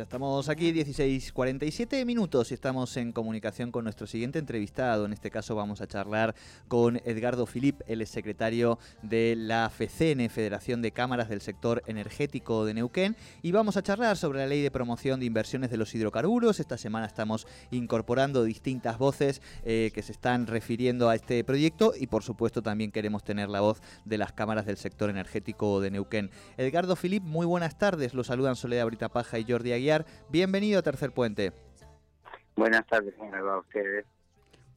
Ya estamos aquí, 16.47 minutos y estamos en comunicación con nuestro siguiente entrevistado. En este caso vamos a charlar con Edgardo Filip, el secretario de la FECENE, Federación de Cámaras del Sector Energético de Neuquén, y vamos a charlar sobre la ley de promoción de inversiones de los hidrocarburos. Esta semana estamos incorporando distintas voces eh, que se están refiriendo a este proyecto y por supuesto también queremos tener la voz de las cámaras del sector energético de Neuquén. Edgardo Filip, muy buenas tardes. Los saludan Soledad Brita Paja y Jordi Aguiar. Bienvenido a Tercer Puente. Buenas tardes, a ustedes.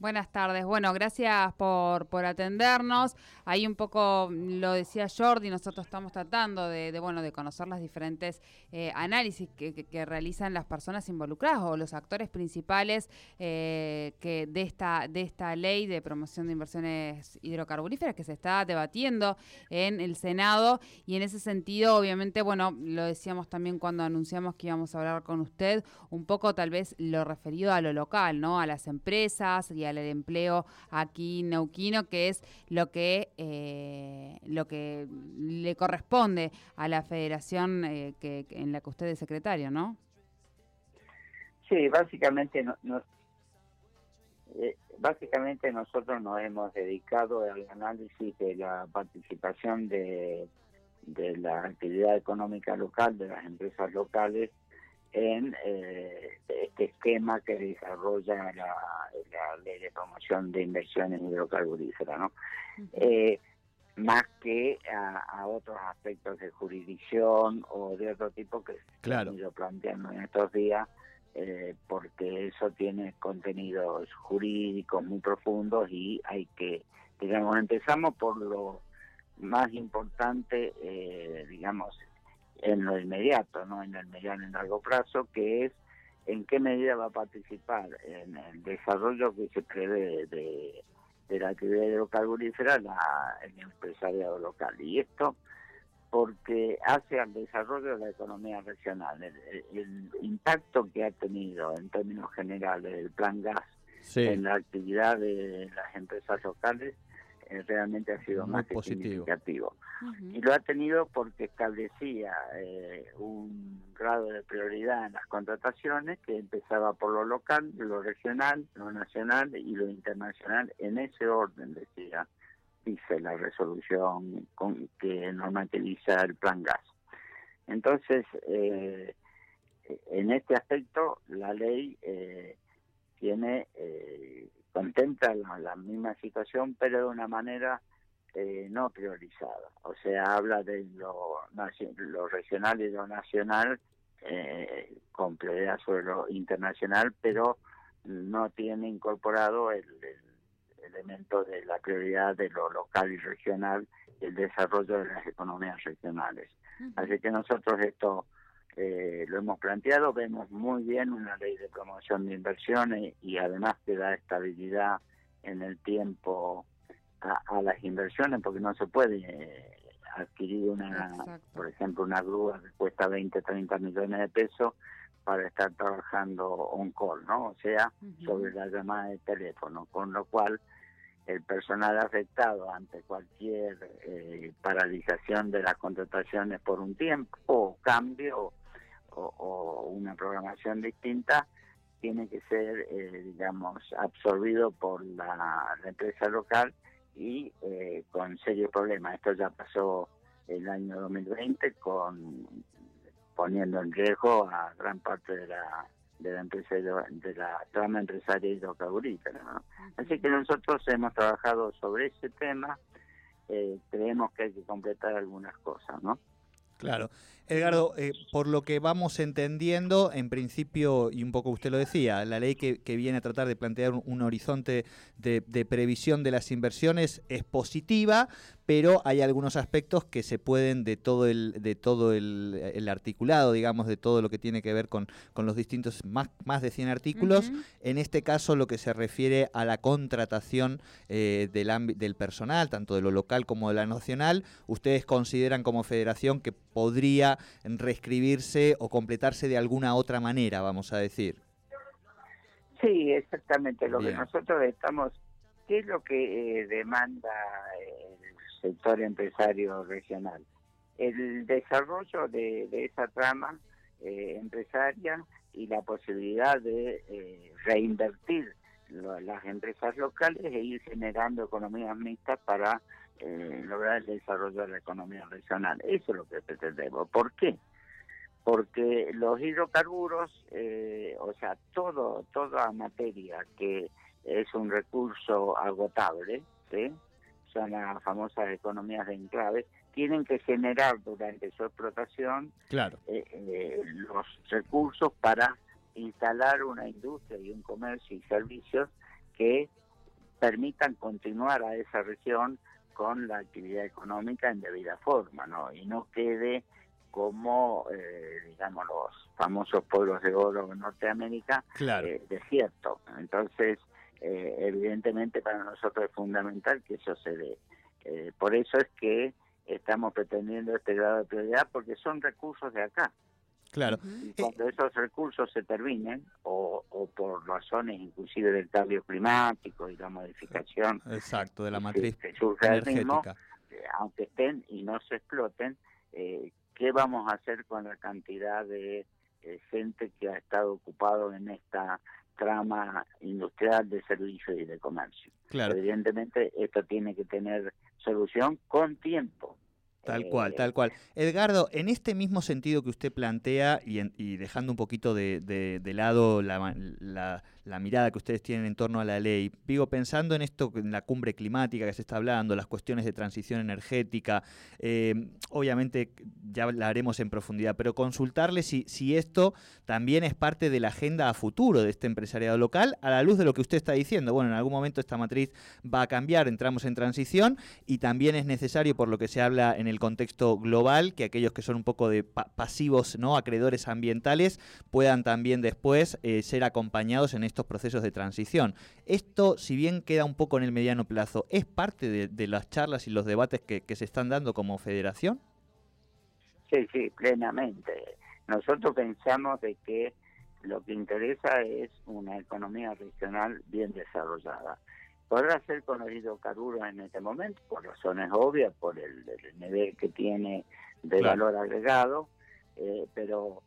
Buenas tardes. Bueno, gracias por, por atendernos. Ahí un poco lo decía Jordi, nosotros estamos tratando de, bueno de conocer las diferentes eh, análisis que, realizan las personas involucradas o los actores principales eh, que de esta de esta ley de promoción de inversiones hidrocarburíferas que se está debatiendo en el Senado y en ese sentido, obviamente, bueno, lo decíamos también cuando anunciamos que íbamos a hablar con usted, un poco tal vez lo referido a lo local, ¿no? A las empresas y a el empleo aquí neuquino, que es lo que eh, lo que le corresponde a la federación eh, que, en la que usted es secretario, ¿no? Sí, básicamente no, eh, básicamente nosotros nos hemos dedicado al análisis de la participación de, de la actividad económica local, de las empresas locales en eh, este esquema que desarrolla la, ley de promoción de inversiones hidrocarburíferas, ¿no? Eh, más que a, otros aspectos de jurisdicción o de otro tipo que se han ido planteando en estos días, eh, porque eso tiene contenidos jurídicos muy profundos y hay que, digamos, empezamos por lo más importante, digamos, en lo inmediato, no en el mediano y largo plazo, que es en qué medida va a participar en el desarrollo que se prevé de, la actividad hidrocarburífera la, el empresariado local. Y esto porque hace al desarrollo de la economía regional. El, impacto que ha tenido en términos generales el plan gas en la actividad de las empresas locales realmente ha sido más significativo. Y lo ha tenido porque establecía eh, un grado de prioridad en las contrataciones que empezaba por lo local, lo regional, lo nacional y lo internacional. En ese orden, decía, dice la resolución con, que normativiza el plan gas. Entonces, eh, en este aspecto, la ley tiene contempla la, misma situación, pero de una manera eh, no priorizada. O sea, habla de lo, lo regional y lo nacional eh, con prioridad sobre lo internacional, pero no tiene incorporado el, elemento de la prioridad de lo local y regional el desarrollo de las economías regionales. Así que nosotros esto eh, lo hemos planteado, vemos muy bien una ley de promoción de inversiones y además que da estabilidad en el tiempo a, las inversiones, porque no se puede eh, adquirir una, por ejemplo, una grúa que cuesta 20, 30 millones de pesos para estar trabajando on call, ¿no? O sea, sobre la llamada de teléfono, con lo cual el personal afectado ante cualquier eh, paralización de las contrataciones por un tiempo o cambio o, una programación distinta tiene que ser, eh, digamos, absorbido por la, empresa local y eh, con serios problemas. Esto ya pasó el año 2020 con poniendo en riesgo a gran parte de la de la empresa de la trama empresaria hidrocarburífera. Así que nosotros hemos trabajado sobre ese tema, eh, creemos que hay que completar algunas cosas, ¿no? Claro. Edgardo, eh, por lo que vamos entendiendo, en principio, y un poco usted lo decía, la ley que, viene a tratar de plantear un, horizonte de, previsión de las inversiones es positiva, pero hay algunos aspectos que se pueden de todo el, de todo el, articulado, digamos, de todo lo que tiene que ver con, con los distintos, más, más de 100 artículos. En este caso, lo que se refiere a la contratación eh, del, del personal, tanto de lo local como de la nacional, ¿ustedes consideran como federación que podría reescribirse o completarse de alguna otra manera, vamos a decir? Sí, exactamente. Lo que nosotros estamos, ¿qué es lo que eh, demanda el sector empresario regional? El desarrollo de, esa trama eh, empresaria y la posibilidad de eh, reinvertir las empresas locales e ir generando economías mixtas para lograr el desarrollo de la economía regional. Eso es lo que pretendemos. ¿Por qué? porque los hidrocarburos, eh, o sea, todo, toda materia que es un recurso agotable, ¿sí? Son las famosas economías de enclave, tienen que generar durante su explotación claro. Eh, eh, los recursos para instalar una industria y un comercio y servicios que permitan continuar a esa región con la actividad económica en debida forma, ¿no? Y no quede como, eh, digamos, los famosos pueblos de oro en Norteamérica, eh, desierto. Entonces, eh, evidentemente para nosotros es fundamental que eso se dé. por eso es que estamos pretendiendo este grado de prioridad, porque son recursos de acá. Claro. Y cuando esos recursos se terminen, o, o, por razones inclusive del cambio climático y la modificación Exacto, de la matriz energética. aunque estén y no se exploten, eh, qué vamos a hacer con la cantidad de eh, gente que ha estado ocupado en esta trama industrial de servicio y de comercio. Claro. Evidentemente esto tiene que tener solución con tiempo. Tal cual, eh, tal cual. Edgardo, en este mismo sentido que usted plantea y, y dejando un poquito de, de, lado la, la, mirada que ustedes tienen en torno a la ley, digo, pensando en esto, en la cumbre climática que se está hablando, las cuestiones de transición energética, eh, obviamente ya la haremos en profundidad, pero consultarle si, si esto también es parte de la agenda a futuro de este empresariado local, a la luz de lo que usted está diciendo. Bueno, en algún momento esta matriz va a cambiar, entramos en transición y también es necesario, por lo que se habla en el contexto global, que aquellos que son un poco de pasivos, ¿no? acreedores ambientales, puedan también después eh, ser acompañados en estos procesos de transición. Esto, si bien queda un poco en el mediano plazo, ¿es parte de, las charlas y los debates que, que se están dando como federación? Sí, sí, plenamente. Nosotros pensamos de que lo que interesa es una economía regional bien desarrollada. Podrá ser con los hidrocarburos en este momento, por razones obvias, por el, nivel que tiene de valor agregado, eh, pero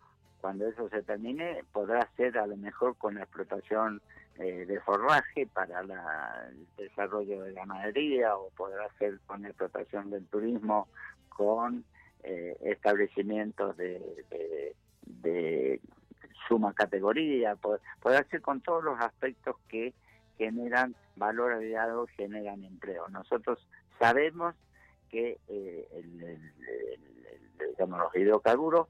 cuando eso se termine, podrá ser a lo mejor con la explotación eh, de forraje para el desarrollo de ganadería, o podrá ser con la explotación del turismo, con eh, establecimientos de, de, suma categoría, podrá ser con todos los aspectos que generan valor agregado, generan empleo. Nosotros sabemos que eh, los hidrocarburos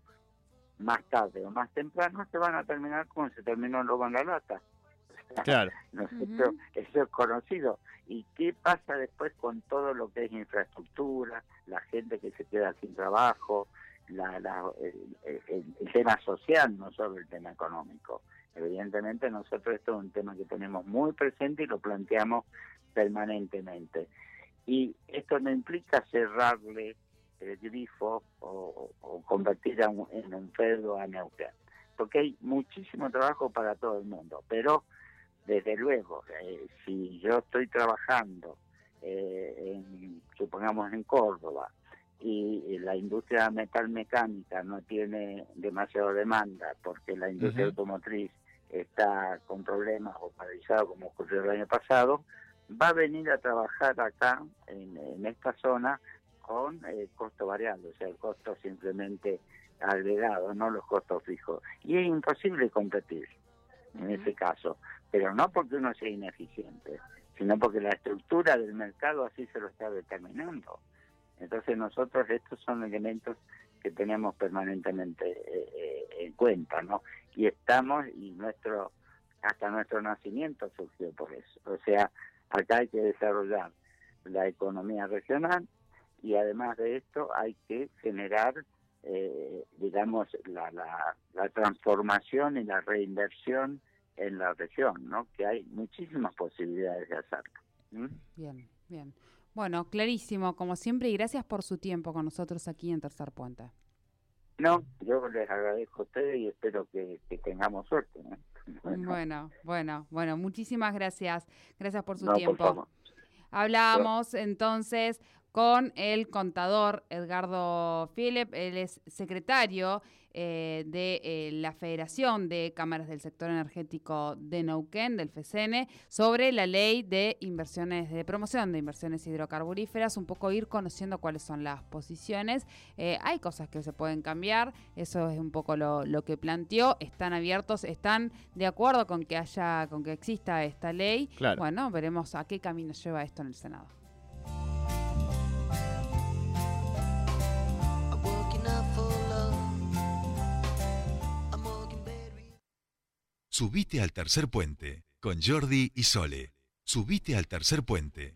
más tarde o más temprano se van a terminar como se terminó luego en la lata. Claro. Eso es conocido. ¿Y qué pasa después con todo lo que es infraestructura, la gente que se queda sin trabajo, la, el, tema social, no solo el tema económico? Evidentemente nosotros esto es un tema que tenemos muy presente y lo planteamos permanentemente. Y esto no implica cerrarle el grifo o, convertir en un feudo a Neuquén, porque hay muchísimo trabajo para todo el mundo, pero desde luego, eh, si yo estoy trabajando, eh, en, supongamos en Córdoba, y la industria metal mecánica no tiene demasiada demanda porque la industria automotriz está con problemas o paralizado como ocurrió el año pasado, va a venir a trabajar acá en, esta zona con eh, costo variable, o sea, el costo simplemente agregado, no los costos fijos. Y es imposible competir en ese caso, pero no porque uno sea ineficiente, sino porque la estructura del mercado así se lo está determinando. Entonces nosotros estos son elementos que tenemos permanentemente eh, eh, en cuenta, ¿no? Y estamos, y nuestro, hasta nuestro nacimiento surgió por eso. O sea, acá hay que desarrollar la economía regional, y además de esto hay que generar, eh, digamos, la, la, la transformación y la reinversión en la región, ¿no? Que hay muchísimas posibilidades de hacerlo. Bien, bien. Bueno, clarísimo, como siempre, y gracias por su tiempo con nosotros aquí en Tercer Puente. No, yo les agradezco a ustedes y espero que, tengamos suerte. Bueno. bueno, bueno, muchísimas gracias. Gracias por su tiempo. Hablamos entonces con el contador Edgardo Philip, él es secretario eh, de eh, la Federación de Cámaras del Sector Energético de Neuquén, del FECN, sobre la ley de inversiones, de promoción de inversiones hidrocarburíferas, un poco ir conociendo cuáles son las posiciones. Eh, hay cosas que se pueden cambiar, eso es un poco lo, lo, que planteó, están abiertos, están de acuerdo con que haya, con que exista esta ley. Bueno, veremos a qué camino lleva esto en el Senado. Subite al tercer puente con Jordi y Sole. Subite al tercer puente.